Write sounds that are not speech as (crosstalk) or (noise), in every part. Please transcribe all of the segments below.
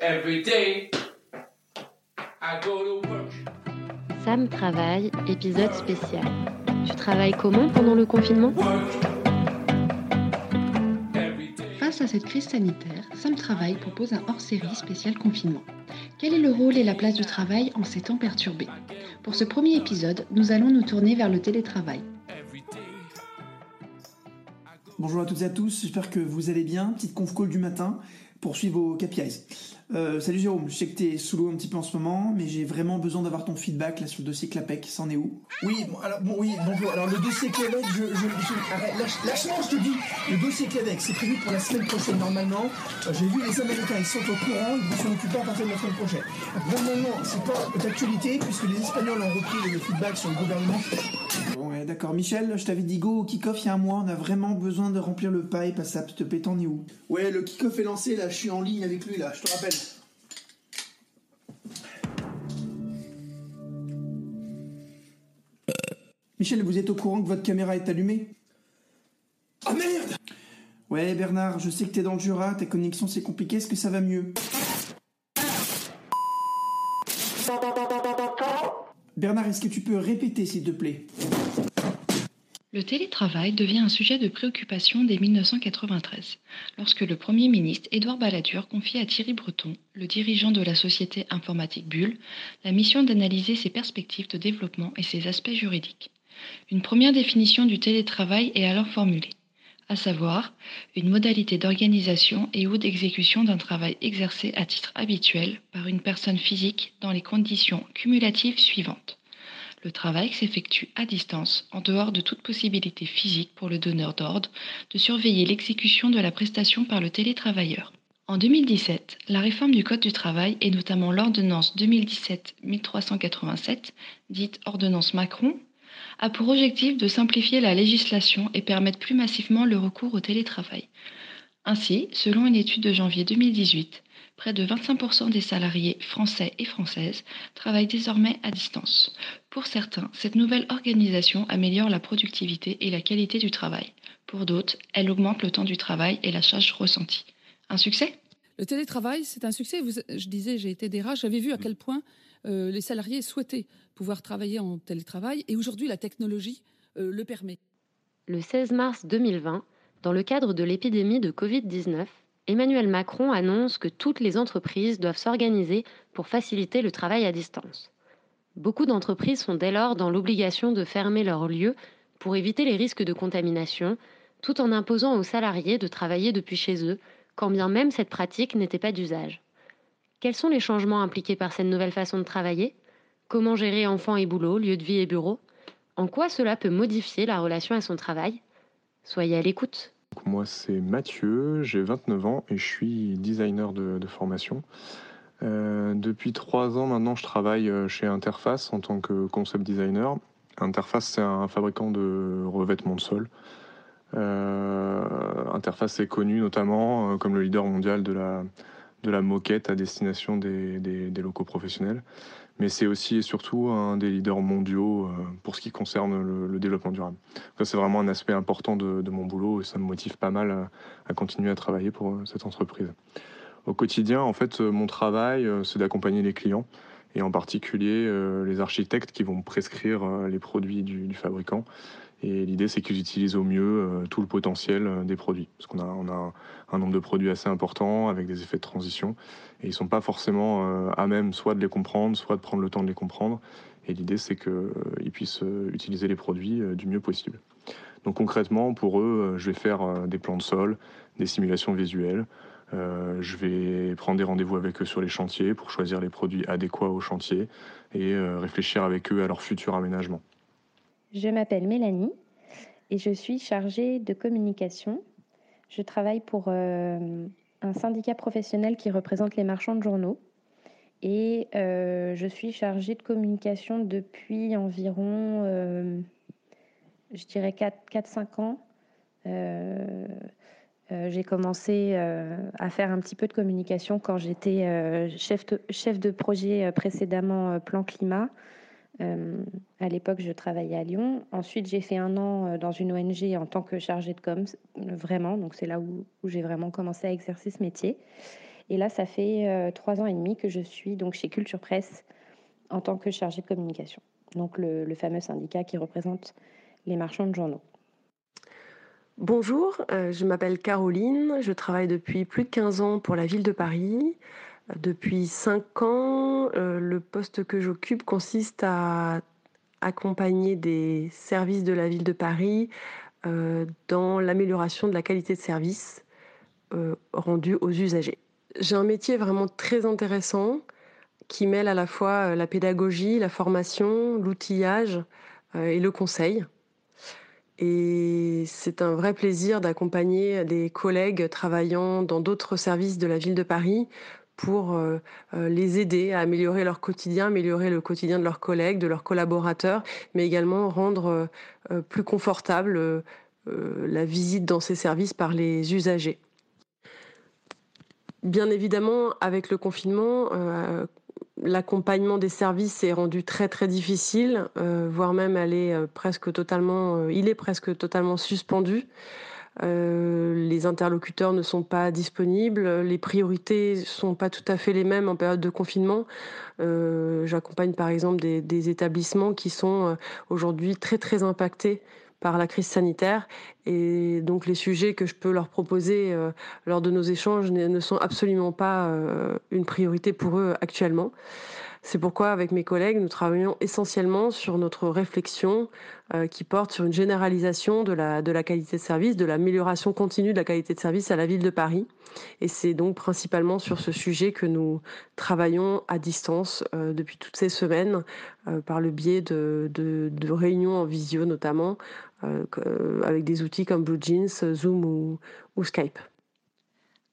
Every day, I go to work. Sam travaille, épisode spécial. Tu travailles comment pendant le confinement. Face à cette crise sanitaire, Sam Travail propose un hors-série spécial confinement. Quel est le rôle et la place du travail en ces temps perturbés? Pour ce premier épisode, nous allons nous tourner vers le télétravail. Bonjour à toutes et à tous, j'espère que vous allez bien. Petite conf call du matin pour suivre vos KPIs. Euh, salut Jérôme, je sais que t'es sous l'eau un petit peu en ce moment, mais j'ai vraiment besoin d'avoir ton feedback là sur le dossier Clapec, ça en est où? Oui, bon, alors bon, oui, bonjour. Alors le dossier Clapec, je, je, je- arrête, lâche, lâche-moi, je te dis. Le dossier Clapec, c'est prévu pour la semaine prochaine normalement. Euh, J'ai vu les Américains, ils sont au courant, ils vont s'en occuper à partir de la semaine prochaine. Normalement, c'est pas d'actualité puisque les Espagnols ont repris le feedback sur le gouvernement. Bon, ouais, d'accord. Michel, je t'avais dit go au kick-off il y a un mois, on a vraiment besoin de remplir le pipe à SAP, te t'en es où? Ouais, le kick-off est lancé, là, je suis en ligne avec lui, là, je te rappelle. Michel, vous êtes au courant que votre caméra est allumée? Ah merde! Ouais, Bernard, je sais que t'es dans le Jura, ta connexion c'est compliqué, est-ce que ça va mieux? Bernard, est-ce que tu peux répéter s'il te plaît? Le télétravail devient un sujet de préoccupation dès 1993, lorsque le Premier ministre Édouard Balladur confie à Thierry Breton, le dirigeant de la société informatique Bull, la mission d'analyser ses perspectives de développement et ses aspects juridiques. Une première définition du télétravail est alors formulée, à savoir une modalité d'organisation et ou d'exécution d'un travail exercé à titre habituel par une personne physique dans les conditions cumulatives suivantes. Le travail s'effectue à distance, en dehors de toute possibilité physique pour le donneur d'ordre de surveiller l'exécution de la prestation par le télétravailleur. En 2017, la réforme du Code du travail et notamment l'ordonnance 2017-1387, dite ordonnance Macron, a pour objectif de simplifier la législation et permettre plus massivement le recours au télétravail. Ainsi, selon une étude de janvier 2018, près de 25% des salariés français et françaises travaillent désormais à distance. Pour certains, cette nouvelle organisation améliore la productivité et la qualité du travail. Pour d'autres, elle augmente le temps du travail et la charge ressentie. Un succès? Le télétravail, c'est un succès. Vous- je disais, j'ai été DRH, j'avais vu à quel point euh, les salariés souhaitaient pouvoir travailler en télétravail et aujourd'hui, la technologie euh, le permet. Le 16 mars 2020, dans le cadre de l'épidémie de Covid-19, Emmanuel Macron annonce que toutes les entreprises doivent s'organiser pour faciliter le travail à distance. Beaucoup d'entreprises sont dès lors dans l'obligation de fermer leurs lieux pour éviter les risques de contamination, tout en imposant aux salariés de travailler depuis chez eux, quand bien même cette pratique n'était pas d'usage. Quels sont les changements impliqués par cette nouvelle façon de travailler? Comment gérer enfants et boulot, lieu de vie et bureau? En quoi cela peut modifier la relation à son travail? Soyez à l'écoute. Moi, c'est Mathieu, j'ai 29 ans et je suis designer de, formation. Euh, depuis trois ans maintenant, je travaille euh, chez Interface en tant que concept designer. Interface, c'est un fabricant de revêtements de sol. Euh, Interface est connu notamment comme le leader mondial de la, de la moquette à destination des, locaux professionnels. Mais c'est aussi et surtout un des leaders mondiaux euh, pour ce qui concerne le- développement durable. Ça, c'est vraiment un aspect important de, mon boulot et ça me motive pas mal à, continuer à travailler pour euh, cette entreprise. Au quotidien, en fait, euh, mon travail, c'est d'accompagner les clients et en particulier les architectes qui vont prescrire les produits du, du fabricant. Et l'idée, c'est qu'ils utilisent au mieux euh, tout le potentiel euh, des produits. Parce qu'on a, on a un, nombre de produits assez important avec des effets de transition. Et ils ne sont pas forcément euh, à même soit de les comprendre, soit de prendre le temps de les comprendre. Et l'idée, c'est qu'ils puissent utiliser les produits du mieux possible. Donc concrètement, pour eux, je vais faire des plans de sol, des simulations visuelles. Je vais prendre des rendez-vous avec eux sur les chantiers pour choisir les produits adéquats au chantier et réfléchir avec eux à leur futur aménagement. Je m'appelle Mélanie et je suis chargée de communication. Je travaille pour euh, un syndicat professionnel qui représente les marchands de journaux. Et euh, je suis chargée de communication depuis environ, euh, je dirais, 4-5 ans. J'ai commencé à faire un petit peu de communication quand j'étais chef, chef de projet précédemment Plan Climat. Euh, à l'époque, je travaillais à Lyon. Ensuite, j'ai fait un an euh, dans une ONG en tant que chargée de com, vraiment. Donc, c'est là où, j'ai vraiment commencé à exercer ce métier. Et là, ça fait trois ans et demi que je suis donc chez Culture Presse en tant que chargée de communication. Donc le, fameux syndicat qui représente les marchands de journaux. Bonjour, je m'appelle Caroline, je travaille depuis plus de 15 ans pour la ville de Paris. Depuis 5 ans, le poste que j'occupe consiste à accompagner des services de la ville de Paris euh, dans l'amélioration de la qualité de service euh, rendue aux usagers. J'ai un métier vraiment très intéressant qui mêle à la fois euh, la pédagogie, la formation, l'outillage et le conseil. Et c'est un vrai plaisir d'accompagner des collègues travaillant dans d'autres services de la ville de Paris pour euh, euh, les aider à améliorer leur quotidien, améliorer le quotidien de leurs collègues, de leurs collaborateurs, mais également rendre euh, plus confortable la visite dans ces services par les usagers. Bien évidemment, avec le confinement, l'accompagnement des services est rendu très très difficile, voire même presque totalement, il est presque totalement suspendu. Euh, les interlocuteurs ne sont pas disponibles, les priorités sont pas tout à fait les mêmes en période de confinement. Euh, j'accompagne par exemple des, établissements qui sont euh, aujourd'hui très très impactés par la crise sanitaire et donc les sujets que je peux leur proposer lors de nos échanges ne sont absolument pas une priorité pour eux actuellement. C'est pourquoi, avec mes collègues, nous travaillons essentiellement sur notre réflexion euh, qui porte sur une généralisation de la, qualité de service, de l'amélioration continue de la qualité de service à la ville de Paris. Et c'est donc principalement sur ce sujet que nous travaillons à distance euh, depuis toutes ces semaines, euh, par le biais de, de, réunions en visio notamment, avec des outils comme Blue Jeans, Zoom ou Skype.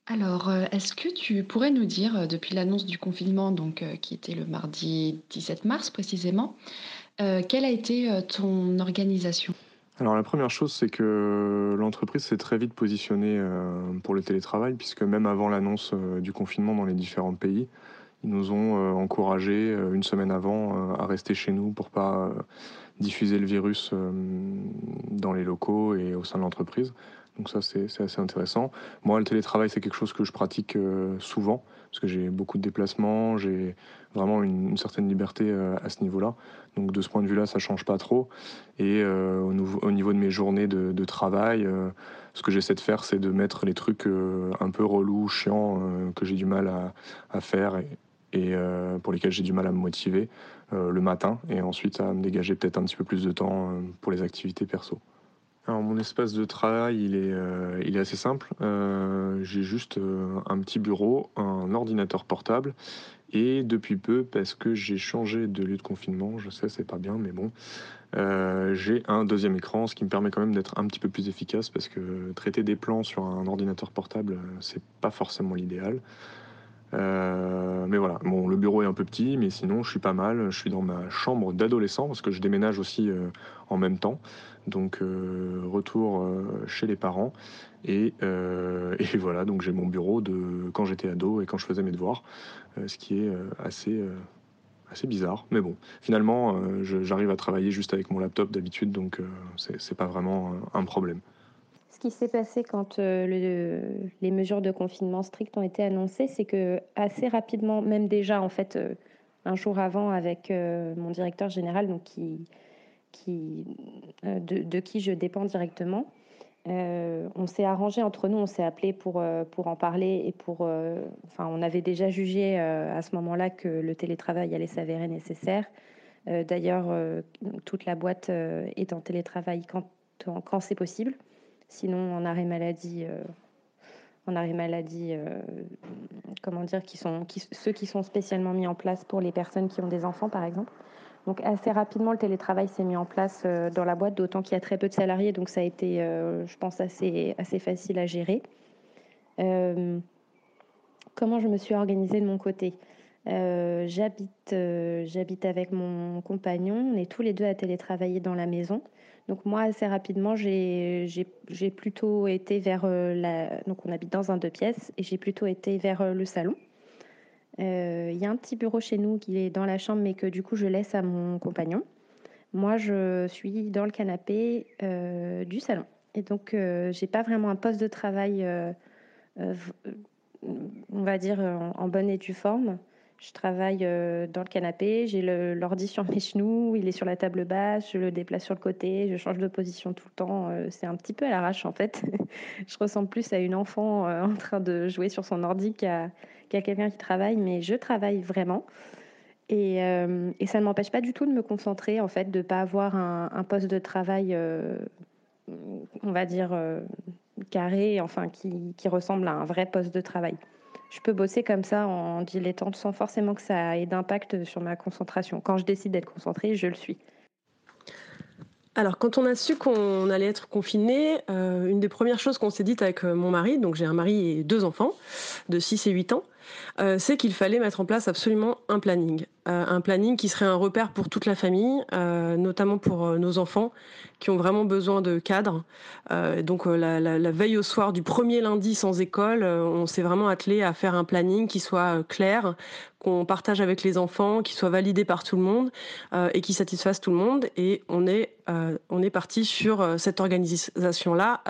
Alors, euh, est-ce que tu pourrais nous dire, euh, depuis l'annonce du confinement, donc, euh, qui était le mardi 17 mars précisément, quelle a été ton organisation? Alors la première chose, c'est que l'entreprise s'est très vite positionnée pour le télétravail, puisque même avant l'annonce du confinement dans les différents pays, ils nous ont encouragés une semaine avant à rester chez nous pour pas diffuser le virus dans les locaux et au sein de l'entreprise. Donc ça, c'est assez intéressant. Moi, le télétravail, c'est quelque chose que je pratique euh, souvent, parce que j'ai beaucoup de déplacements, j'ai vraiment une, certaine liberté euh, à ce niveau-là. Donc de ce point de vue-là, ça change pas trop. Et euh, au, niveau de mes journées de, travail, ce que j'essaie de faire, c'est de mettre les trucs un peu relous, chiants, que j'ai du mal à, faire et, et pour lesquels j'ai du mal à me motiver le matin, et ensuite à me dégager peut-être un petit peu plus de temps pour les activités perso. Alors mon espace de travail, il est, euh, il est assez simple. Euh, j'ai juste euh, un petit bureau, un ordinateur portable et depuis peu, parce que j'ai changé de lieu de confinement, je sais c'est pas bien, mais bon, j'ai un deuxième écran, ce qui me permet quand même d'être un petit peu plus efficace parce que traiter des plans sur un ordinateur portable, c'est pas forcément l'idéal. Mais voilà, bon, le bureau est un peu petit, mais sinon je suis pas mal. Je suis dans ma chambre d'adolescent parce que je déménage aussi en même temps. Donc euh, retour euh, chez les parents. Euh, (laughs) et, voilà, donc j'ai mon bureau de quand j'étais ado et quand je faisais mes devoirs, ce qui est assez, assez bizarre. Mais bon, finalement, j'arrive à travailler juste avec mon laptop d'habitude, donc c'est pas vraiment un problème. Qui s'est passé quand les mesures de confinement strictes ont été annoncées, c'est que assez rapidement, même déjà en fait un jour avant, avec mon directeur général, donc qui euh, de, qui je dépends directement. Euh, on s'est arrangé entre nous, on s'est appelé pour, euh, en parler et pour. enfin, on avait déjà jugé à ce moment-là que le télétravail allait s'avérer nécessaire. D'ailleurs, toute la boîte est en télétravail quand c'est possible. Sinon, en arrêt maladie, en arrêt maladie, comment dire, qui sont, ceux qui sont spécialement mis en place pour les personnes qui ont des enfants, par exemple. Donc assez rapidement, le télétravail s'est mis en place euh, dans la boîte, d'autant qu'il y a très peu de salariés, donc ça a été, euh, je pense, assez, assez facile à gérer. Euh, comment je me suis organisée de mon côté? J'habite avec mon compagnon, on est tous les deux à télétravailler dans la maison. Donc moi, assez rapidement, j'ai plutôt été vers la... Donc on habite dans un deux pièces et j'ai plutôt été vers le salon. Euh, il y a un petit bureau chez nous qui est dans la chambre, mais que du coup je laisse à mon compagnon. Moi, je suis dans le canapé euh, du salon. Et donc, euh, j'ai pas vraiment un poste de travail on va dire, en, bonne et due forme. Je travaille dans le canapé, j'ai l'ordi sur mes genoux, il est sur la table basse, je le déplace sur le côté, je change de position tout le temps. c'est un petit peu à l'arrache en fait. (laughs) je ressemble plus à une enfant en train de jouer sur son ordi qu'à quelqu'un qui travaille, mais je travaille vraiment. Et, ça ne m'empêche pas du tout de me concentrer, en fait, de ne pas avoir un, poste de travail, on va dire, carré, enfin, qui, ressemble à un vrai poste de travail. Je peux bosser comme ça en dilettante sans forcément que ça ait d'impact sur ma concentration. Quand je décide d'être concentrée, je le suis. Alors, quand on a su qu'on allait être confiné, euh, une des premières choses qu'on s'est dites avec euh, mon mari, donc j'ai un mari et deux enfants de 6 et 8 ans, euh, c'est qu'il fallait mettre en place absolument un planning. un planning qui serait un repère pour toute la famille, notamment pour nos enfants qui ont vraiment besoin de cadres. donc la, la, veille au soir du premier lundi sans école, on s'est vraiment attelé à faire un planning qui soit clair, qu'on partage avec les enfants, qui soit validé par tout le monde et qui satisfasse tout le monde. Et on est, on est parti sur cette organisation-là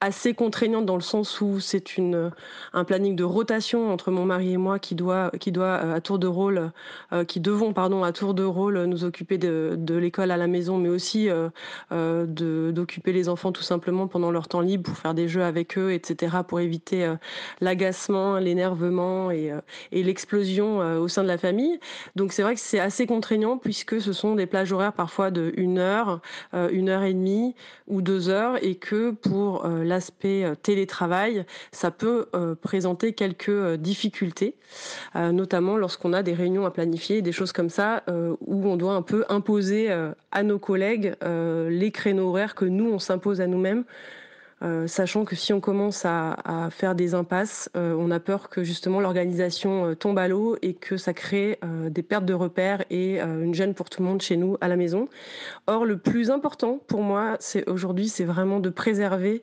assez contraignante dans le sens où c'est une un planning de rotation entre mon mari et moi qui doit qui doit euh, à tour de rôle euh, qui devons pardon à tour de rôle nous occuper de, l'école à la maison mais aussi euh de d'occuper les enfants tout simplement pendant leur temps libre pour faire des jeux avec eux etc pour éviter l'agacement l'énervement et, et l'explosion au sein de la famille. Donc c'est vrai que c'est assez contraignant puisque ce sont des plages horaires parfois de une heure une heure et demie ou deux heures et que pour l'aspect euh, télétravail, ça peut euh, présenter quelques euh, difficultés, notamment lorsqu'on a des réunions à planifier, des choses comme ça, où on doit un peu imposer à nos collègues les créneaux horaires que nous, on s'impose à nous-mêmes. sachant que si on commence à, faire des impasses, on a peur que justement l'organisation tombe à l'eau et que ça crée des pertes de repères et une gêne pour tout le monde chez nous à la maison. Or, le plus important pour moi, c'est aujourd'hui, c'est vraiment de préserver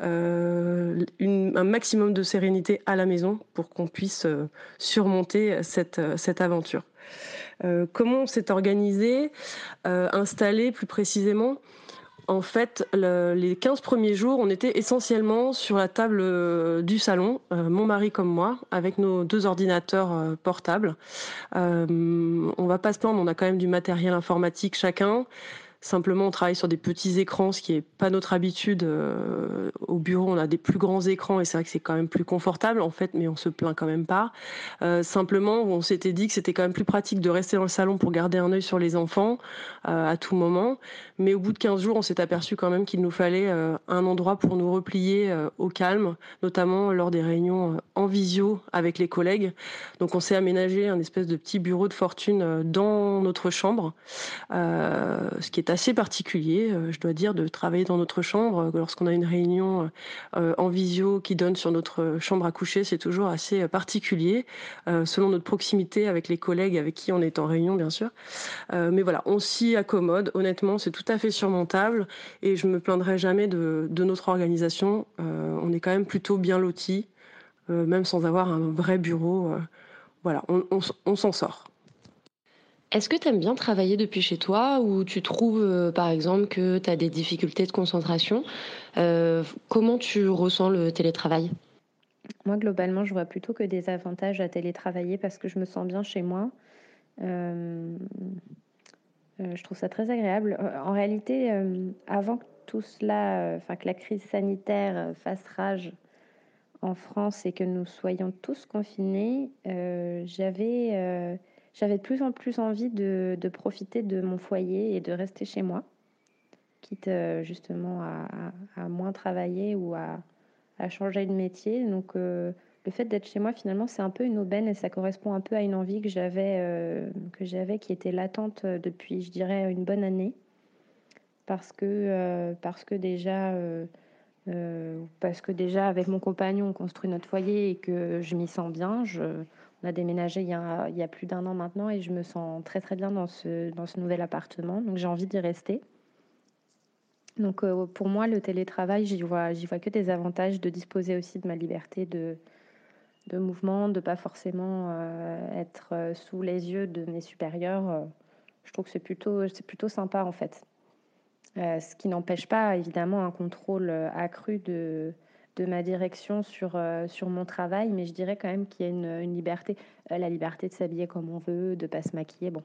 euh, un maximum de sérénité à la maison pour qu'on puisse euh, surmonter cette, euh, cette aventure. comment on s'est organisé, installé plus précisément? En fait, les 15 premiers jours, on était essentiellement sur la table du salon, mon mari comme moi, avec nos deux ordinateurs portables. on va pas se plaindre, on a quand même du matériel informatique chacun. Simplement, on travaille sur des petits écrans, ce qui n'est pas notre habitude. Euh, au bureau, on a des plus grands écrans et c'est vrai que c'est quand même plus confortable en fait, mais on se plaint quand même pas. Euh, simplement, on s'était dit que c'était quand même plus pratique de rester dans le salon pour garder un œil sur les enfants euh, à tout moment. Mais au bout de 15 jours, on s'est aperçu quand même qu'il nous fallait un endroit pour nous replier au calme, notamment lors des réunions en visio avec les collègues. Donc on s'est aménagé un espèce de petit bureau de fortune dans notre chambre, ce qui est assez particulier, euh, je dois dire, de travailler dans notre chambre. Euh, lorsqu'on a une réunion euh, en visio qui donne sur notre chambre à coucher, c'est toujours assez particulier, selon notre proximité avec les collègues avec qui on est en réunion, bien sûr. mais voilà, on s'y accommode. Honnêtement, c'est tout à fait surmontable et je me plaindrai jamais de, notre organisation. on est quand même plutôt bien lotis, même sans avoir un vrai bureau. voilà, on s'en sort. Est-ce que tu aimes bien travailler depuis chez toi ou tu trouves euh, par exemple que tu as des difficultés de concentration? Euh, Comment tu ressens le télétravail? Moi globalement je vois plutôt que des avantages à télétravailler parce que je me sens bien chez moi. Euh, je trouve ça très agréable. En réalité, avant tout cela, enfin que la crise sanitaire fasse rage en France et que nous soyons tous confinés, j'avais j'avais de plus en plus envie de, profiter de mon foyer et de rester chez moi, quitte euh, justement à, moins travailler ou à, changer de métier. Donc euh, le fait d'être chez moi, finalement, c'est un peu une aubaine et ça correspond un peu à une envie que j'avais, euh, que j'avais qui était latente depuis, je dirais, une bonne année. Parce que, parce que déjà... parce que déjà avec mon compagnon on construit notre foyer et que je m'y sens bien, on a déménagé il y a, plus d'un an maintenant et je me sens très très bien dans ce, nouvel appartement. Donc j'ai envie d'y rester. Donc euh, pour moi, le télétravail, j'y vois, que des avantages de disposer aussi de ma liberté de, mouvement, de pas forcément euh, être euh, sous les yeux de mes supérieurs. je trouve que c'est plutôt sympa en fait. ce qui n'empêche pas évidemment un contrôle accru de, de ma direction sur, sur mon travail, mais je dirais quand même qu'il y a une, liberté, la liberté de s'habiller comme on veut, de pas se maquiller. Bon,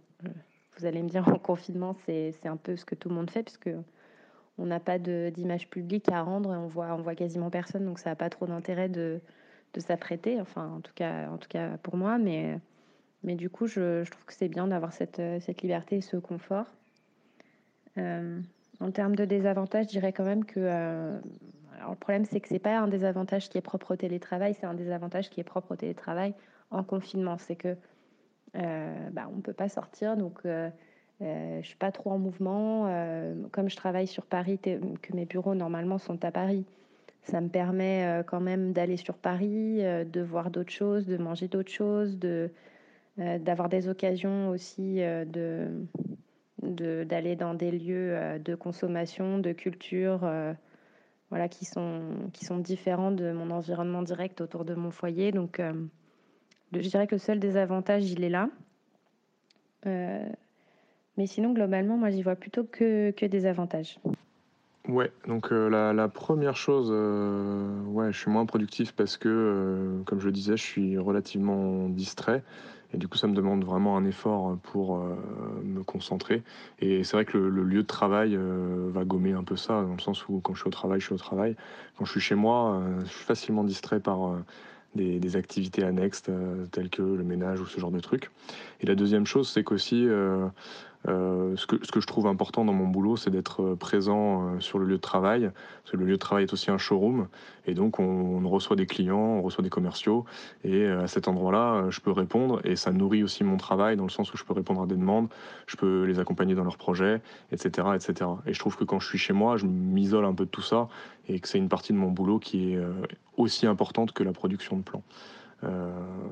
vous allez me dire en confinement, c'est un peu ce que tout le monde fait, puisque on n'a pas d'image publique à rendre, on voit, on voit quasiment personne, donc ça n'a pas trop d'intérêt de, de s'apprêter, enfin en tout cas, en tout cas pour moi, mais, mais du coup je, trouve que c'est bien d'avoir cette, cette liberté et ce confort. Euh, en termes de désavantages, je dirais quand même que euh, le problème c'est que c'est pas un désavantage qui est propre au télétravail, c'est un désavantage qui est propre au télétravail en confinement. C'est que euh, bah, on ne peut pas sortir, donc euh, je suis pas trop en mouvement. comme je travaille sur Paris, que mes bureaux normalement sont à Paris, ça me permet quand même d'aller sur Paris, de voir d'autres choses, de manger d'autres choses, de d'avoir des occasions aussi de d'aller dans des lieux euh, de consommation, de culture, euh, voilà, qui sont, qui sont différents de mon environnement direct autour de mon foyer. Donc, euh, je dirais que le seul désavantage, il est là. mais sinon, globalement, moi, j'y vois plutôt que, que des avantages. Ouais, donc la, la, première chose, ouais, je suis moins productif parce que, comme je le disais, je suis relativement distrait. Et du coup, ça me demande vraiment un effort pour euh, me concentrer. Et c'est vrai que le, lieu de travail euh, va gommer un peu ça, dans le sens où quand je suis au travail, je suis au travail. Quand je suis chez moi, euh, je suis facilement distrait par des, des, activités annexes telles que le ménage ou ce genre de trucs. Et la deuxième chose, c'est qu'aussi, euh, ce, que, ce, que, je trouve important dans mon boulot, c'est d'être euh, présent euh, sur le lieu de travail, le lieu de travail est aussi un showroom, et donc on, reçoit des clients, on reçoit des commerciaux, et à cet endroit-là, je peux répondre, et ça nourrit aussi mon travail, dans le sens où je peux répondre à des demandes, je peux les accompagner dans leurs projets, etc. etc. Et je trouve que quand je suis chez moi, je m'isole un peu de tout ça, et que c'est une partie de mon boulot qui est aussi importante que la production de plans. Euh,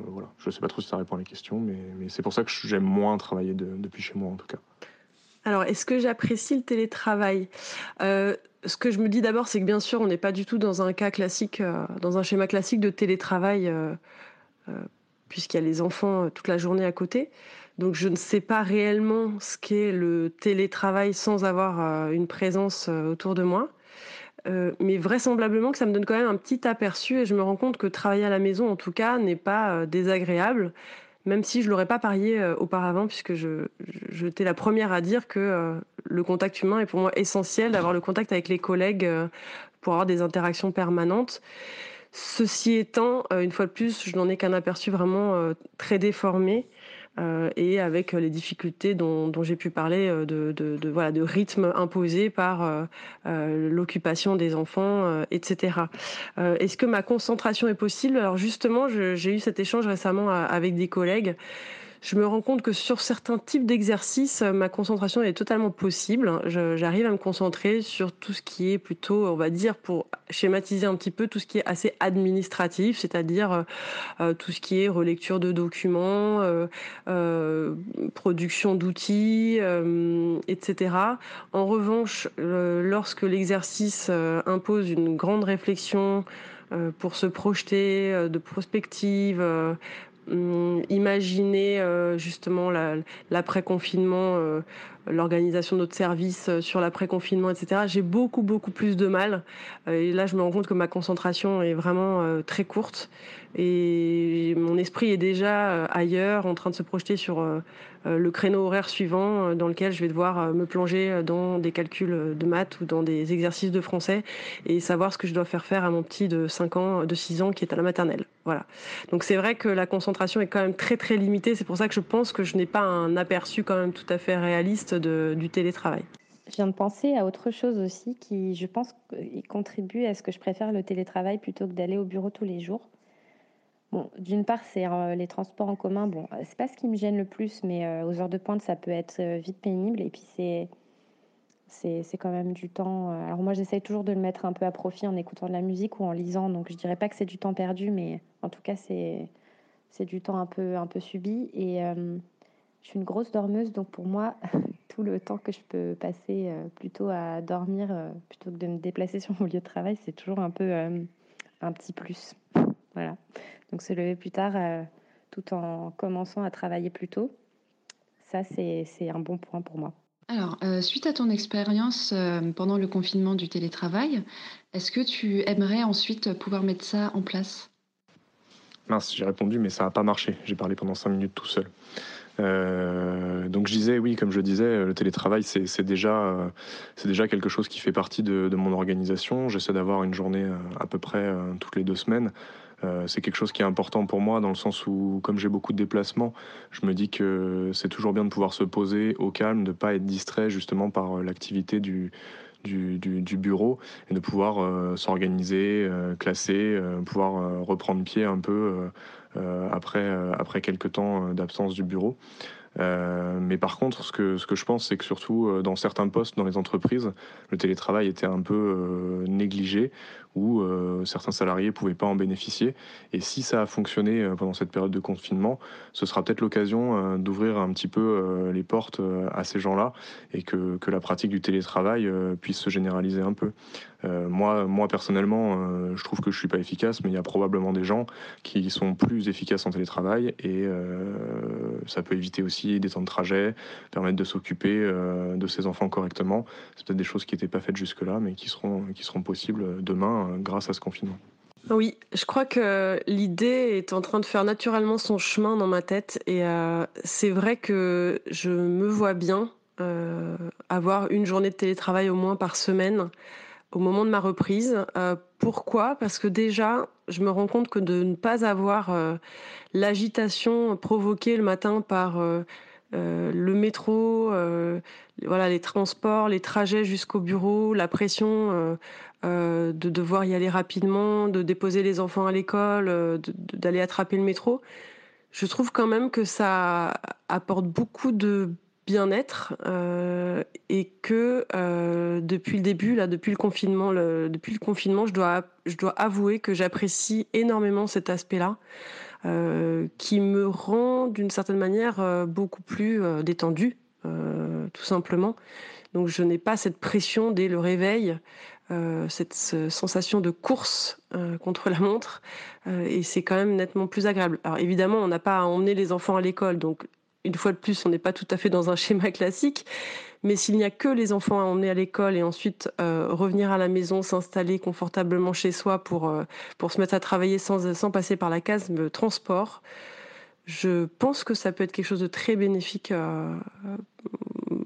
voilà. Je ne sais pas trop si ça répond à la question, mais, c'est pour ça que j'aime moins travailler depuis chez moi en tout cas. Alors, est-ce que j'apprécie le télétravail? Euh, Ce que je me dis d'abord, c'est que bien sûr, on n'est pas du tout dans un cas classique, euh, dans un schéma classique de télétravail, puisqu'il y a les enfants toute la journée à côté. Donc, je ne sais pas réellement ce qu'est le télétravail sans avoir une présence autour de moi. Euh, mais vraisemblablement que ça me donne quand même un petit aperçu et je me rends compte que travailler à la maison, en tout cas, n'est pas euh, désagréable, même si je l'aurais pas parié euh, auparavant, puisque je, j'étais la première à dire que le contact humain est pour moi essentiel, d'avoir le contact avec les collègues pour avoir des interactions permanentes. Ceci étant, une fois de plus, je n'en ai qu'un aperçu vraiment très déformé. Euh, et avec les difficultés dont, j'ai pu parler euh, de, de rythme imposé par euh, l'occupation des enfants, etc. Est-ce que ma concentration est possible? Alors justement, j'ai eu cet échange récemment avec des collègues je me rends compte que sur certains types d'exercices, ma concentration est totalement possible. J'arrive à me concentrer sur tout ce qui est plutôt, on va dire, pour schématiser un petit peu, tout ce qui est assez administratif, c'est-à-dire euh, euh, tout ce qui est relecture de documents, euh, production d'outils, etc. En revanche, lorsque l'exercice impose une grande réflexion, pour se projeter de prospective, imaginer euh, justement l'après-confinement, euh, l'organisation de notre service euh, sur l'après-confinement, etc. J'ai beaucoup, beaucoup plus de mal. et là, je me rends compte que ma concentration est vraiment très courte. Et mon esprit est déjà ailleurs, en train de se projeter sur le créneau horaire suivant euh, dans lequel je vais devoir euh, me plonger dans des calculs de maths ou dans des exercices de français et savoir ce que je dois faire faire à mon petit de 5 ans, de 6 ans qui est à la maternelle. Voilà. Donc c'est vrai que la concentration est quand même très très limitée. C'est pour ça que je pense que je n'ai pas un aperçu quand même tout à fait réaliste du télétravail. Je viens de penser à autre chose aussi qui, je pense, contribue à ce que je préfère le télétravail plutôt que d'aller au bureau tous les jours d'une part, c'est euh, les transports en commun. Bon, euh, c'est pas ce qui me gêne le plus, mais euh, aux heures de pointe, ça peut être vite pénible. Et puis, c'est, c'est, quand même du temps. alors, moi, j'essaye toujours de le mettre un peu à profit en écoutant de la musique ou en lisant. Donc, je dirais pas que c'est du temps perdu, mais en tout cas, c'est, c'est du temps un peu, un peu subi. Et je suis une grosse dormeuse, donc pour moi, (laughs) tout le temps que je peux passer plutôt à dormir plutôt que de me déplacer (laughs) sur mon lieu de travail, c'est toujours un peu un petit plus. Voilà. Donc se lever plus tard euh, tout en commençant à travailler plus tôt, ça c'est un bon point pour moi. Alors, suite à ton expérience pendant le confinement du télétravail, est-ce que tu aimerais ensuite pouvoir mettre ça en place? Mince, j'ai répondu, mais ça n'a pas marché. J'ai parlé pendant cinq minutes tout seul. Euh, donc je disais, oui, comme je disais, le télétravail, c'est déjà, euh, c'est déjà quelque chose qui fait partie de, mon organisation. J'essaie d'avoir une journée euh, à peu près toutes les deux semaines. C'est quelque chose qui est important pour moi dans le sens où, comme j'ai beaucoup de déplacements, je me dis que c'est toujours bien de pouvoir se poser au calme, de ne pas être distrait justement par l'activité du, bureau et de pouvoir s'organiser, classer, pouvoir reprendre pied un peu euh, après, euh, après quelques temps euh, d'absence du bureau. mais par contre, ce que, ce que je pense, c'est que surtout dans certains postes dans les entreprises, le télétravail était un peu négligé, où euh, certains salariés ne pouvaient pas en bénéficier. Et si ça a fonctionné euh, pendant cette période de confinement, ce sera peut-être l'occasion euh, d'ouvrir un petit peu les portes à ces gens-là et que, que, la pratique du télétravail puisse se généraliser un peu. moi, moi, personnellement, je trouve que je ne suis pas efficace, mais il y a probablement des gens qui sont plus efficaces en télétravail et ça peut éviter aussi des temps de trajet, permettre de s'occuper de ses enfants correctement. C'est peut-être des choses qui n'étaient pas faites jusque-là, mais qui seront, qui seront possibles demain euh, grâce à ce confinement. Oui, je crois que l'idée est en train de faire naturellement son chemin dans ma tête et euh, c'est vrai que je me vois bien euh, avoir une journée de télétravail au moins par semaine au moment de ma reprise. pourquoi? Parce que déjà, je me rends compte que de ne pas avoir l'agitation provoquée le matin par le métro, voilà, les transports, les trajets jusqu'au bureau, la pression euh, de devoir y aller rapidement, de déposer les enfants à l'école, euh, d'aller attraper le métro. Je trouve quand même que ça apporte beaucoup de bien-être euh, et que depuis le début, là, depuis le confinement, depuis le confinement, je dois, je dois avouer que j'apprécie énormément cet aspect-là, qui me rend d'une certaine manière beaucoup plus détendue, tout simplement. Donc je n'ai pas cette pression dès le réveil euh, cette sensation de course euh, contre la montre euh, et c'est quand même nettement plus agréable. Alors évidemment, on n'a pas à emmener les enfants à l'école, donc une fois de plus, on n'est pas tout à fait dans un (laughs) schéma classique, mais s'il n'y a que les enfants à emmener à l'école et ensuite revenir à la maison, s'installer confortablement chez soi pour, pour se mettre à travailler sans, sans passer par la case transport, je pense que ça peut être quelque chose de très bénéfique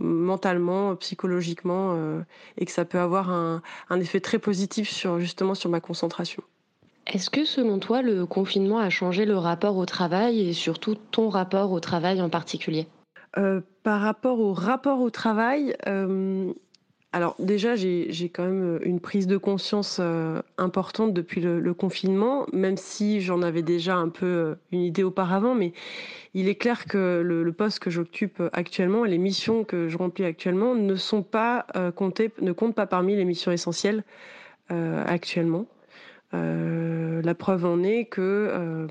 mentalement, psychologiquement, euh, et que ça peut avoir un, effet très positif sur justement sur ma concentration. Est-ce que selon toi, le confinement a changé le rapport au travail et surtout ton rapport au travail en particulier? Euh, Par rapport au rapport au travail, euh, alors déjà, j'ai quand même euh, une prise de conscience euh, importante depuis le, confinement, même si j'en avais déjà un peu euh, une idée auparavant, mais il est clair que le, poste que j'occupe actuellement et les missions que je remplis actuellement ne sont pas comptées, ne comptent pas parmi les missions essentielles actuellement. la preuve en est que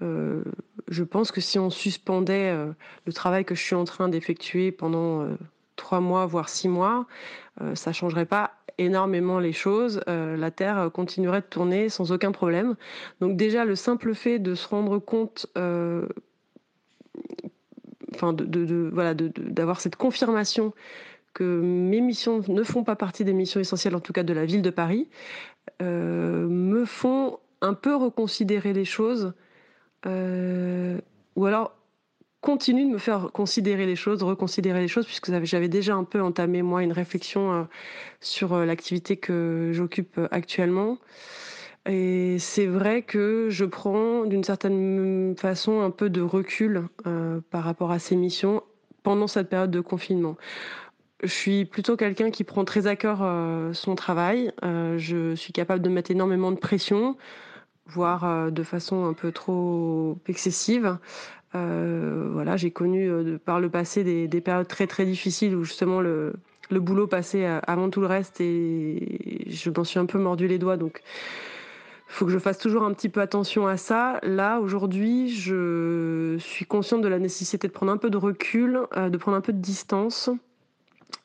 je pense que si on suspendait le travail que je suis en train d'effectuer pendant trois mois, voire six mois, euh, ça changerait pas énormément les choses. Euh, la Terre continuerait de tourner sans aucun problème. Donc déjà, le simple fait de se rendre compte, euh, enfin, de, voilà, d'avoir cette confirmation que mes missions ne font pas partie des missions essentielles, en tout cas de la ville de Paris, me font un peu reconsidérer les choses. ou alors continue de me faire considérer les choses, reconsidérer les choses, puisque j'avais déjà un peu entamé, moi, une réflexion euh, sur euh, l'activité que j'occupe euh, actuellement. Et c'est vrai que je prends d'une certaine façon un peu de recul par rapport à ces missions pendant cette période de confinement. Je suis plutôt quelqu'un qui prend très à cœur son travail. je suis capable de mettre énormément de pression, voire de façon un peu trop excessive. Euh, voilà, j'ai connu euh, par le passé des, périodes très très difficiles où justement le, boulot passait avant tout le reste et je m'en suis un peu mordu les doigts. Donc, faut que je fasse toujours un petit peu attention à ça. Là, aujourd'hui, je suis consciente de la nécessité de prendre un peu de recul, euh, de prendre un peu de distance,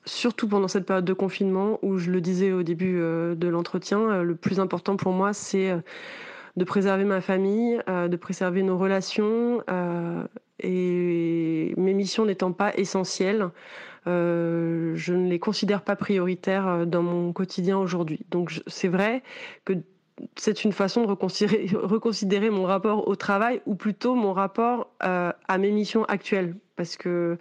surtout pendant cette période de confinement où je le disais au début de l'entretien, le plus important pour moi, c'est de préserver ma famille, euh, de préserver nos relations. Euh, et mes missions n'étant pas essentielles, je ne les considère pas prioritaires dans mon quotidien aujourd'hui. Donc c'est vrai que c'est une façon de reconsidérer, (laughs) reconsidérer, mon rapport au travail ou plutôt mon rapport à mes missions actuelles. Parce que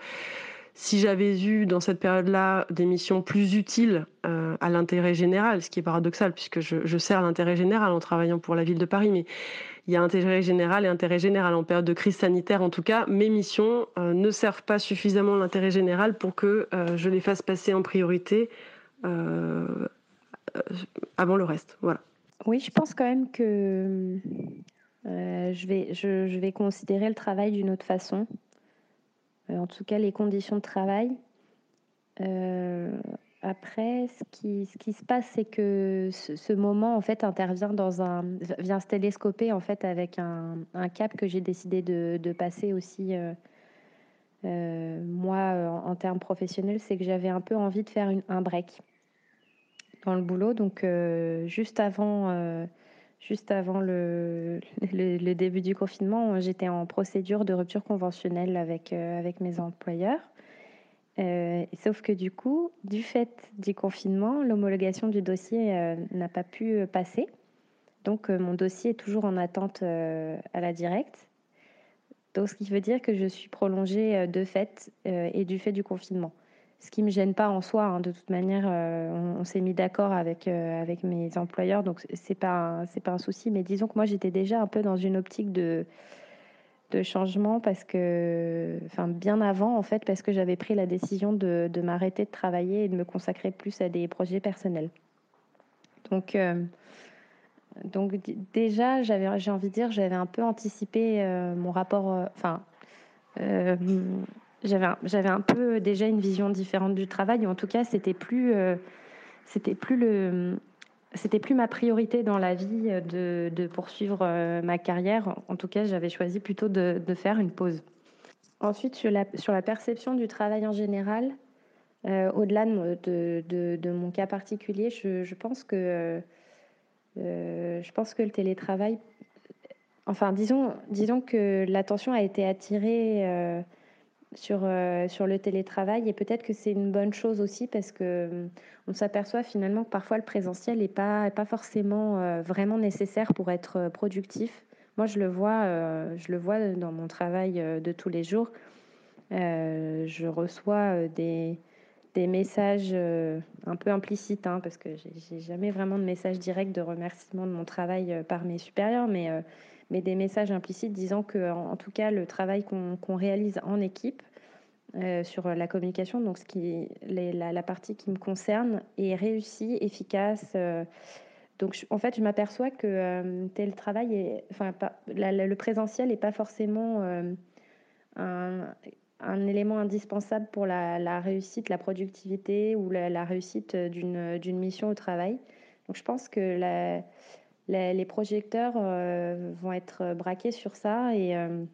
si j'avais eu dans cette période-là des missions plus utiles euh, à l'intérêt général, ce qui est paradoxal puisque je, sers l'intérêt général en travaillant pour la ville de Paris, mais il y a intérêt général et intérêt général en période de crise sanitaire. En tout cas, mes missions euh, ne servent pas suffisamment l'intérêt général pour que euh, je les fasse passer en priorité avant le reste. Voilà. Oui, je pense quand même que je, vais, je vais considérer le travail d'une autre façon. Euh, en tout cas les conditions de travail. Euh, après, ce qui, se passe, c'est que ce, moment en fait intervient dans un vient se télescoper en fait avec un, cap que j'ai décidé de, passer aussi. Euh, moi, en, termes professionnels, c'est que j'avais un peu envie de faire un break dans le boulot. Donc, juste avant juste avant (laughs) le, début du confinement, j'étais en procédure de rupture conventionnelle avec, euh, mes employeurs. Euh, sauf que du coup, du fait du confinement, l'homologation du dossier euh, n'a pas pu passer. Donc mon dossier est toujours en attente à la directe. Donc ce qui veut dire que je suis prolongée de fait et du fait du confinement ce qui me gêne pas en soi. Hein. De toute manière, euh, on, s'est mis d'accord avec, euh, avec mes employeurs, donc c'est pas c'est pas un souci. Mais disons que moi j'étais déjà un peu dans une optique de de changement parce que, enfin bien avant en fait, parce que j'avais pris la décision de, de m'arrêter de travailler et de me consacrer plus à des projets personnels. Donc euh, donc déjà, j'avais, j'ai envie de dire, j'avais un peu anticipé mon rapport, enfin, j'avais un, un peu déjà une vision différente du travail, ou en tout cas, c'était plus, euh, plus le, c'était plus ma priorité dans la vie de, de poursuivre euh, ma carrière. En tout cas, j'avais choisi plutôt de, de, faire une pause. Ensuite, sur la, sur la perception du travail en général, euh, au-delà de, de, de, mon cas particulier, je, je pense que je pense que le télétravail, enfin, disons, disons que l'attention a été attirée sur, euh, sur le télétravail et peut-être que c'est une bonne chose aussi parce que euh, on s'aperçoit finalement que parfois le présentiel n'est pas, pas forcément euh, vraiment nécessaire pour être productif. Moi, je le vois, je le vois dans mon travail de tous les jours. je reçois des, des messages un peu implicites, hein, parce que j'ai jamais vraiment de message direct de remerciement de mon travail par mes supérieurs, mais mais des messages implicites disant que, en, tout cas, le travail qu'on réalise en équipe euh, sur la communication, donc ce qui, la, partie qui me concerne, est réussie, efficace. Euh. donc, en fait, je m'aperçois que euh, tel travail, est, enfin, le présentiel n'est pas forcément un, élément indispensable pour la, réussite, la productivité ou la réussite d'une mission au travail. Donc, je pense que la les, projecteurs euh, vont être braqués sur ça et, euh,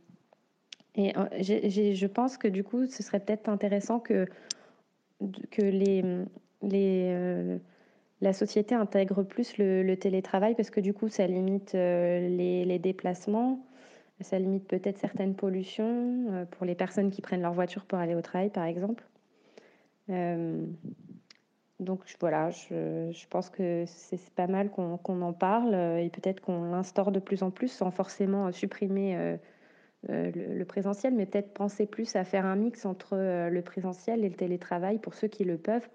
et euh, je pense que du coup, ce serait peut-être intéressant que, que les, les, la société intègre plus le, télétravail parce que du coup, ça limite les, les déplacements, ça limite peut-être certaines pollutions pour les personnes qui prennent leur voiture pour aller au travail, par exemple. Donc voilà, je, pense que c'est pas mal qu'on en parle euh, et peut-être qu'on l'instaure de plus en plus sans forcément euh, supprimer euh, le, présentiel, mais peut-être penser plus à faire un mix entre le présentiel et le télétravail pour ceux qui le peuvent,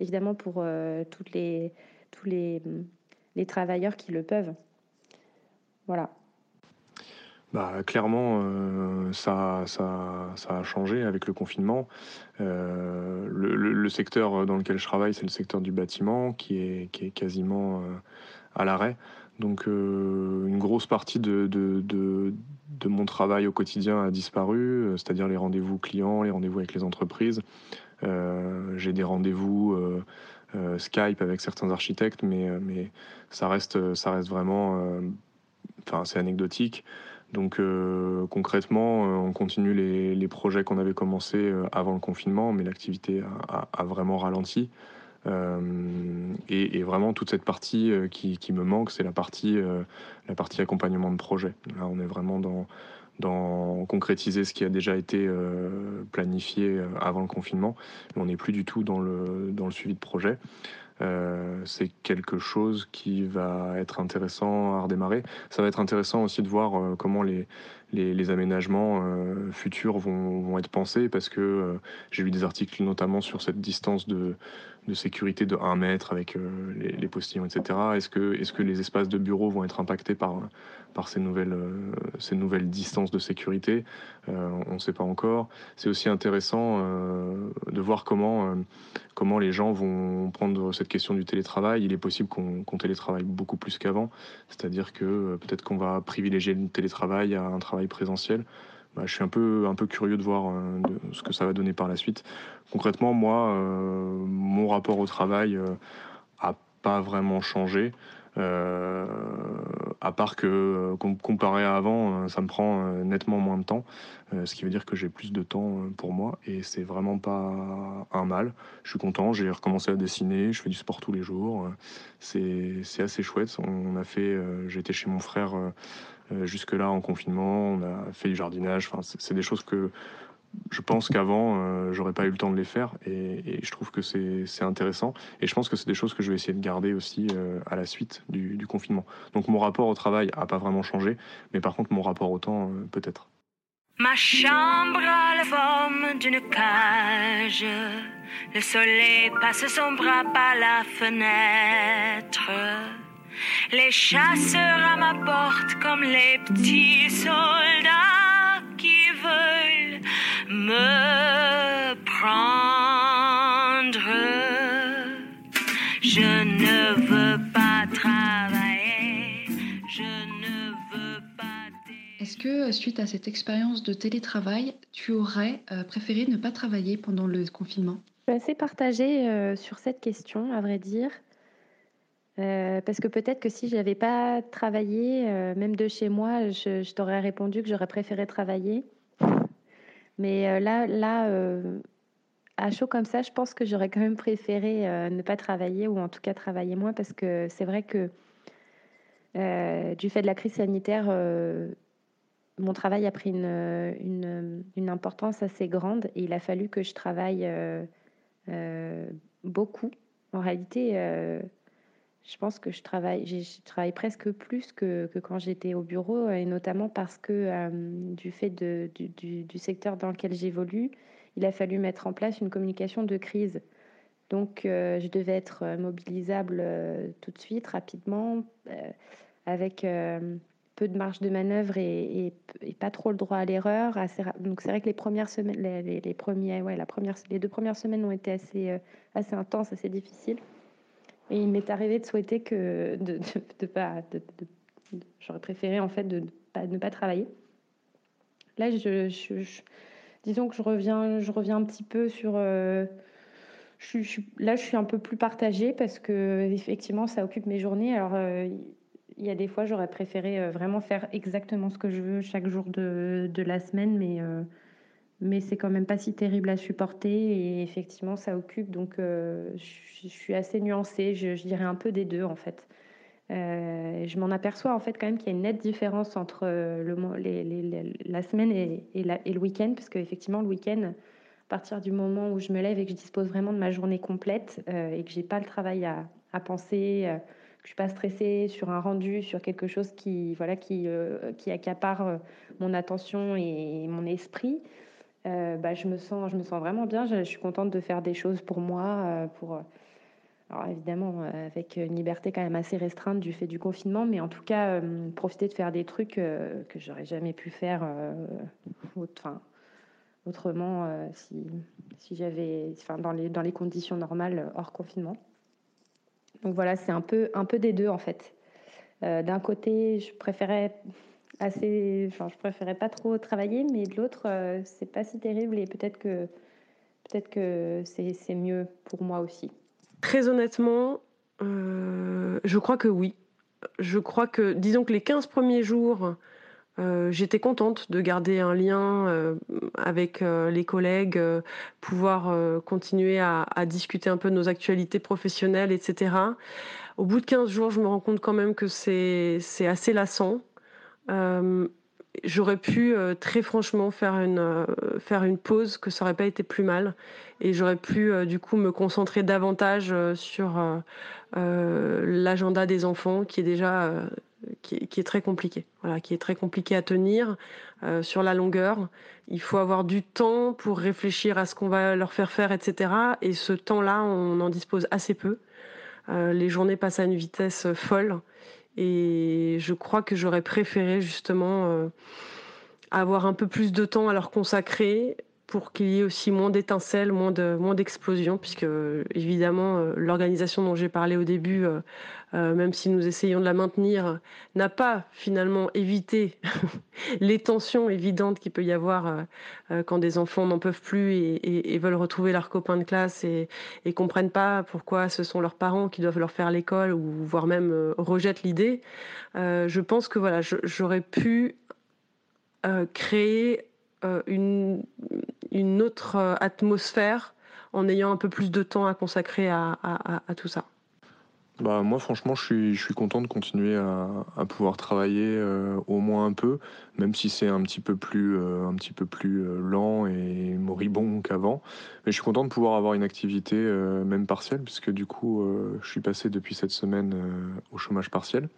évidemment pour les, tous les travailleurs qui le peuvent. Voilà. Bah, clairement, euh, ça, ça, a changé avec le confinement. Euh, le, secteur dans lequel je travaille, c'est le secteur du bâtiment qui est, qui est quasiment euh, à l'arrêt. Donc une grosse partie de, de, mon travail au quotidien a disparu, c'est-à-dire les rendez-vous clients, les rendez-vous avec les entreprises. J'ai des rendez-vous Skype avec certains architectes, mais, mais ça, reste, ça reste vraiment... Enfin, c'est anecdotique. Donc euh, concrètement, euh, on continue les, projets qu'on avait commencés euh, avant le confinement, mais l'activité a, vraiment ralenti. Et, vraiment toute cette partie qui, me manque, c'est la partie, accompagnement de projet. Là, on est vraiment dans, concrétiser ce qui a déjà été planifié avant le confinement. On n'est plus du tout dans le suivi de projet. C'est quelque chose qui va être intéressant à redémarrer. Ça va être intéressant aussi de voir comment les, aménagements euh, futurs vont, être pensés parce que euh, j'ai lu des articles notamment sur cette distance de, sécurité de 1 mètre avec euh, les, postillons, etc. Est-ce que, est que les espaces de bureau vont être impactés par, par ces, nouvelles, ces nouvelles distances de sécurité On ne sait pas encore. C'est aussi intéressant de voir comment, comment les gens vont prendre cette question du télétravail. Il est possible qu'on télétravaille beaucoup plus qu'avant, c'est-à-dire que peut-être qu'on va privilégier le télétravail à un travail présentiel. Bah, je suis un peu, un peu curieux de voir euh, ce que ça va donner par la suite. Concrètement, moi, euh, mon rapport au travail euh, a pas vraiment changé. À part que comparé à avant, ça me prend nettement moins de temps, ce qui veut dire que j'ai plus de temps pour moi et c'est vraiment pas un mal. Je suis content, j'ai recommencé à dessiner, je fais du sport tous les jours, c'est assez chouette. On a fait, été chez mon frère euh, jusque-là, en confinement, on a fait du jardinage. Enfin, c'est des choses que je pense qu'avant, euh, j'aurais pas eu le temps de les faire. Et, je trouve que c'est intéressant. Et je pense que c'est des choses que je vais essayer de garder aussi euh, à la suite du, confinement. Donc mon rapport au travail a pas vraiment changé. Mais par contre, mon rapport au temps, peut-être. Ma chambre a la forme d'une cage. Le soleil passe son bras par la fenêtre. Les chasseurs à ma porte comme les petits soldats qui veulent me prendre. Je ne veux pas travailler. Je ne veux pas. Est-ce que suite à cette expérience de télétravail, tu aurais euh, préféré ne pas travailler pendant le confinement? Je suis assez partagée euh, sur cette question, à vrai dire. Euh, parce que peut-être que si je n'avais pas travaillé, euh, même de chez moi, je, t'aurais répondu que j'aurais préféré travailler. Mais euh, là, là à chaud comme ça, je pense que j'aurais quand même préféré ne pas travailler ou en tout cas travailler moins parce que c'est vrai que du fait de la crise sanitaire, mon travail a pris une, importance assez grande et il a fallu que je travaille beaucoup. En réalité, je pense que je travaille, je travaille presque plus que, quand j'étais au bureau, et notamment parce que euh, du fait du, secteur dans lequel j'évolue, il a fallu mettre en place une communication de crise. Donc, euh, je devais être mobilisable euh, tout de suite, rapidement, avec peu de marge de manœuvre et, pas trop le droit à l'erreur. Donc, c'est vrai que les premières semaines, les, premiers, ouais, les deux premières semaines ont été assez, assez intenses, assez difficiles. Et il m'est arrivé de souhaiter que de, de, pas, j'aurais préféré en fait de ne pas, travailler. Là, je, disons que je reviens, je reviens un petit peu sur. Euh, là, je suis un peu plus partagée parce que effectivement, ça occupe mes journées. Alors, euh, il y a des fois, j'aurais préféré euh, vraiment faire exactement ce que je veux chaque jour de la semaine, mais mais c'est quand même pas si terrible à supporter et effectivement ça occupe donc euh, je, suis assez nuancée, je, dirais un peu des deux en fait. Euh, je m'en aperçois en fait quand même qu'il y a une nette différence entre euh, la semaine et, le week-end parce qu'effectivement le week-end, à partir du moment où je me lève et que je dispose vraiment de ma journée complète et que j'ai pas le travail à, à penser, que je suis pas stressée sur un rendu, sur quelque chose qui voilà qui, qui accapare mon attention et mon esprit. Euh, bah, je, me sens, je me sens vraiment bien. Je, suis contente de faire des choses pour moi. Euh, pour, alors évidemment, euh, avec une liberté quand même assez restreinte du fait du confinement, mais en tout cas, profiter de faire des trucs que j'aurais jamais pu faire autrement si, si j'avais, enfin, dans, les, dans les conditions normales hors confinement. Donc voilà, c'est un peu, un peu des deux en fait. D'un côté, je préférais assez. Je préférais pas trop travailler, mais de l'autre, euh, c'est pas si terrible et peut-être que peut-être que c'est mieux pour moi aussi. Très honnêtement, euh, je crois que oui. Je crois que, disons que les 15 premiers jours, euh, j'étais contente de garder un lien avec les collègues, pouvoir continuer à, à, discuter un peu de nos actualités professionnelles, etc. Au bout de 15 jours, je me rends compte quand même que c'est assez lassant. Euh, j'aurais pu très franchement faire une, faire une pause, que ça aurait pas été plus mal. Et j'aurais pu du coup me concentrer davantage sur l'agenda des enfants qui est déjà qui est, très compliqué, voilà, qui est très compliqué à tenir sur la longueur. Il faut avoir du temps pour réfléchir à ce qu'on va leur faire faire, etc. Et ce temps-là, on en dispose assez peu. les journées passent à une vitesse folle. Et je crois que j'aurais préféré justement euh, avoir un peu plus de temps à leur consacrer pour qu'il y ait aussi moins d'étincelles, moins de moins d'explosions, puisque évidemment euh, l'organisation dont j'ai parlé au début, euh, euh, même si nous essayons de la maintenir, n'a pas finalement évité (laughs) les tensions évidentes qu'il peut y avoir quand des enfants n'en peuvent plus et, veulent retrouver leurs copains de classe et, et comprennent pas pourquoi ce sont leurs parents qui doivent leur faire l'école ou voire même rejettent l'idée. je pense que voilà, j'aurais pu créer une, une autre euh, atmosphère en ayant un peu plus de temps à consacrer à, tout ça bah, moi, franchement, je suis, je suis content de continuer à, pouvoir travailler euh, au moins un peu, même si c'est un petit peu plus, euh, un petit peu plus lent et moribond qu'avant. Mais je suis content de pouvoir avoir une activité, même partielle, puisque du coup, je suis passé depuis cette semaine au chômage partiel.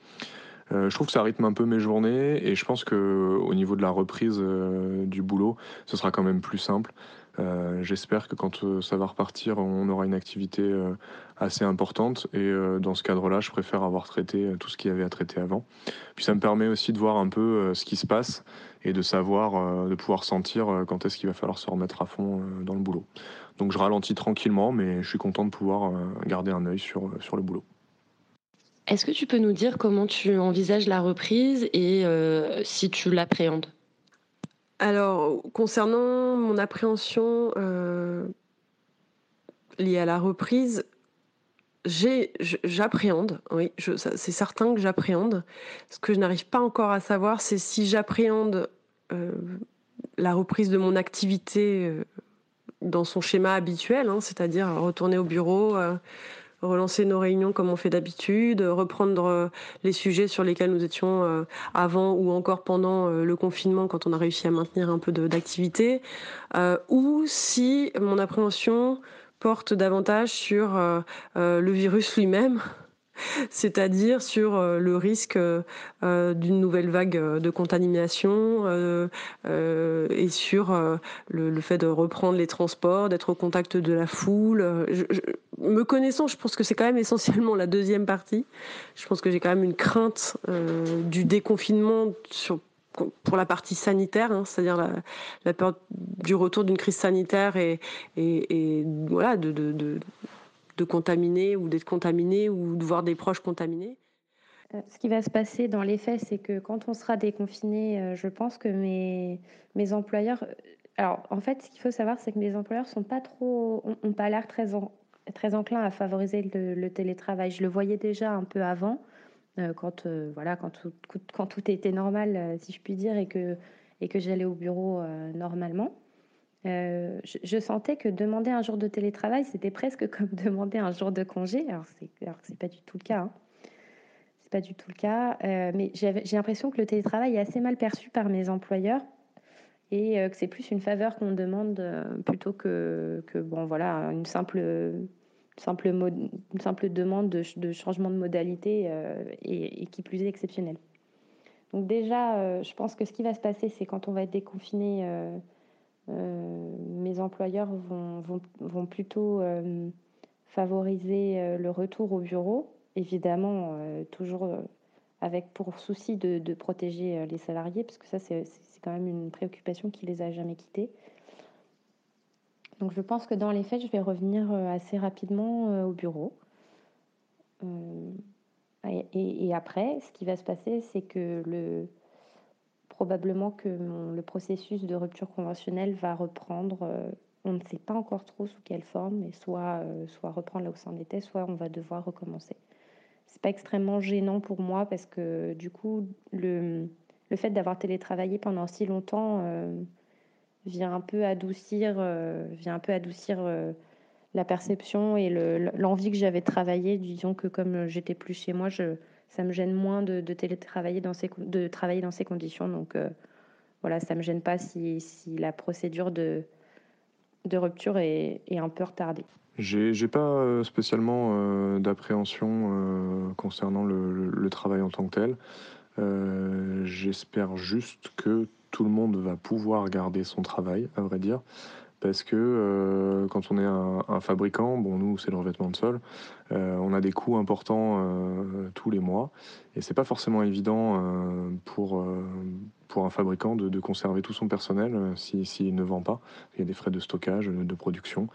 je trouve que ça rythme un peu mes journées et je pense que au niveau de la reprise du boulot, ce sera quand même plus simple. Euh, j'espère que quand euh, ça va repartir, on aura une activité euh, assez importante. Et dans ce cadre-là, je préfère avoir traité tout ce qu'il y avait à traiter avant. Puis ça me permet aussi de voir un peu ce qui se passe et de savoir, de pouvoir sentir quand est-ce qu'il va falloir se remettre à fond dans le boulot. Donc je ralentis tranquillement, mais je suis content de pouvoir garder un œil sur, sur le boulot. Est-ce que tu peux nous dire comment tu envisages la reprise et si tu l'appréhendes? Alors, concernant mon appréhension euh, liée à la reprise, j'appréhende, oui, c'est certain que j'appréhende. Ce que je n'arrive pas encore à savoir, c'est si j'appréhende euh, la reprise de mon activité euh, dans son schéma habituel, hein, c'est-à-dire retourner au bureau, relancer nos réunions comme on fait d'habitude, reprendre euh, les sujets sur lesquels nous étions euh, avant ou encore pendant euh, le confinement quand on a réussi à maintenir un peu d'activité, ou si mon appréhension porte davantage sur le virus lui-même c'est-à-dire sur euh, le risque euh, d'une nouvelle vague euh, de contamination et sur le, fait de reprendre les transports, d'être au contact de la foule. me connaissant, je pense que c'est quand même essentiellement la deuxième partie. Je pense que j'ai quand même une crainte du déconfinement pour la partie sanitaire, hein, c'est-à-dire la, peur du retour d'une crise sanitaire et, voilà de contaminer ou d'être contaminé ou de voir des proches contaminés. Euh, ce qui va se passer dans les faits, c'est que quand on sera déconfiné, euh, je pense que mes, mes employeurs. Euh, alors, en fait, ce qu'il faut savoir, c'est que mes employeurs sont pas trop, ont, pas l'air très, très enclins à favoriser le, télétravail. Je le voyais déjà un peu avant, quand, voilà, quand, tout, quand tout était normal, si je puis dire, et que, et que j'allais au bureau normalement. Euh, je, sentais que demander un jour de télétravail, c'était presque (laughs) comme demander un jour de congé. Alors, c'est, c'est pas du tout le cas. Hein. C'est pas du tout le cas. Euh, mais j'ai l'impression que le télétravail est assez mal perçu par mes employeurs et euh, que c'est plus une faveur qu'on demande plutôt que, que, bon, voilà, une simple, simple, demande de, changement de modalité et, et, qui plus est exceptionnelle. Donc, déjà, je pense que ce qui va se passer, c'est quand on va être déconfiné mes employeurs vont, vont, plutôt euh, favoriser euh, le retour au bureau, évidemment, toujours avec pour souci de, protéger les salariés, parce que ça, c'est quand même une préoccupation qui les a jamais quittés. Donc je pense que dans les faits, je vais revenir assez rapidement au bureau. et, après, ce qui va se passer, c'est que le, probablement que le processus de rupture conventionnelle va reprendre. Euh, on ne sait pas encore trop sous quelle forme, mais soit, euh, soit reprendre là où ça en était, soit on va devoir recommencer. C'est pas extrêmement gênant pour moi parce que du coup, le, le fait d'avoir télétravaillé pendant si longtemps euh, vient un peu adoucir, vient un peu adoucir la perception et l'envie que j'avais de travailler. Disons que comme j'étais plus chez moi, je, ça me gêne moins de, télétravailler dans ces, de travailler dans ces conditions. Donc, euh, voilà, ça me gêne pas si, la procédure de, de rupture est, un peu retardée. J'ai pas spécialement d'appréhension concernant le, travail en tant que tel. J'espère juste que tout le monde va pouvoir garder son travail, à vrai dire parce que euh, quand on est un, fabricant, bon nous c'est le revêtement de sol, euh, on a des coûts importants euh, tous les mois et c'est pas forcément évident pour pour un fabricant de, conserver tout son personnel s'il ne vend pas. Il y a des frais de stockage, de production.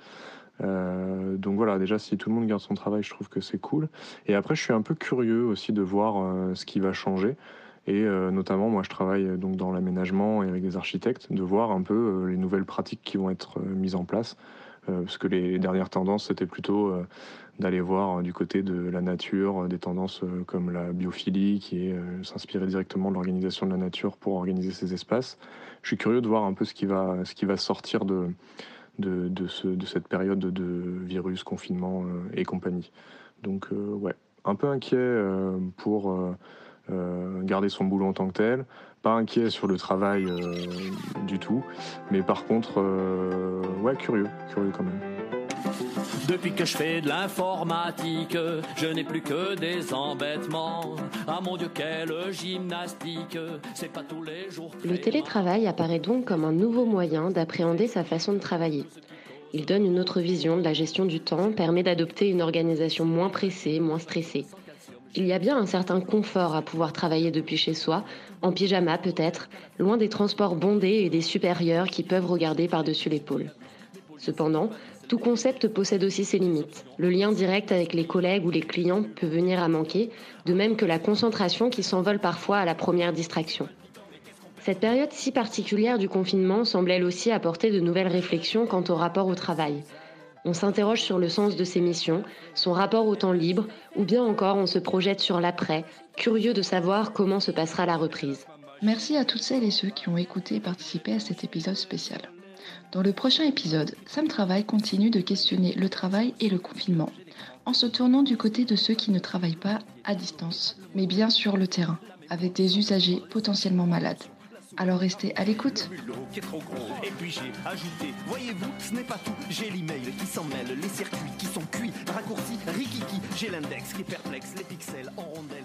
donc voilà, déjà si tout le monde garde son travail, je trouve que c'est cool. Et après, je suis un peu curieux aussi de voir ce qui va changer. Et euh, notamment, moi, je travaille euh, donc dans l'aménagement et avec des architectes, de voir un peu euh, les nouvelles pratiques qui vont être mises en place. parce que les dernières tendances, c'était plutôt d'aller voir du côté de la nature, des tendances comme la biophilie, qui est s'inspirer directement de l'organisation de la nature pour organiser ces espaces. Je suis curieux de voir un peu ce qui va, sortir de, de, de, ce, de cette période de virus, confinement et compagnie. Donc, ouais, un peu inquiet pour garder son boulot en tant que tel, pas inquiet sur le travail euh, du tout, mais par contre, euh, ouais, curieux, curieux quand même. Depuis que je fais de l'informatique, je n'ai plus que des embêtements. Ah mon Dieu, quelle gymnastique, c'est pas tous les jours. Le télétravail apparaît donc comme un nouveau moyen d'appréhender sa façon de travailler. Il donne une autre vision de la gestion du temps, permet d'adopter une organisation moins pressée, moins stressée. Il y a bien un certain confort à pouvoir travailler depuis chez soi, en pyjama peut-être, loin des transports bondés et des supérieurs qui peuvent regarder par-dessus l'épaule. Cependant, tout concept possède aussi ses limites. Le lien direct avec les collègues ou les clients peut venir à manquer, de même que la concentration qui s'envole parfois à la première distraction. Cette période si particulière du confinement semble elle aussi apporter de nouvelles réflexions quant au rapport au travail. On s'interroge sur le sens de ses missions, son rapport au temps libre, ou bien encore on se projette sur l'après, curieux de savoir comment se passera la reprise. Merci à toutes celles et ceux qui ont écouté et participé à cet épisode spécial. Dans le prochain épisode, Sam Travail continue de questionner le travail et le confinement, en se tournant du côté de ceux qui ne travaillent pas à distance, mais bien sur le terrain, avec des usagers potentiellement malades. Alors restez à l'écoute. Et puis j'ai ajouté, voyez-vous, ce n'est pas tout. J'ai l'email qui s'en mêle, les circuits qui sont cuits, raccourcis, rikiki. J'ai l'index qui est perplexe, les pixels en rondelles,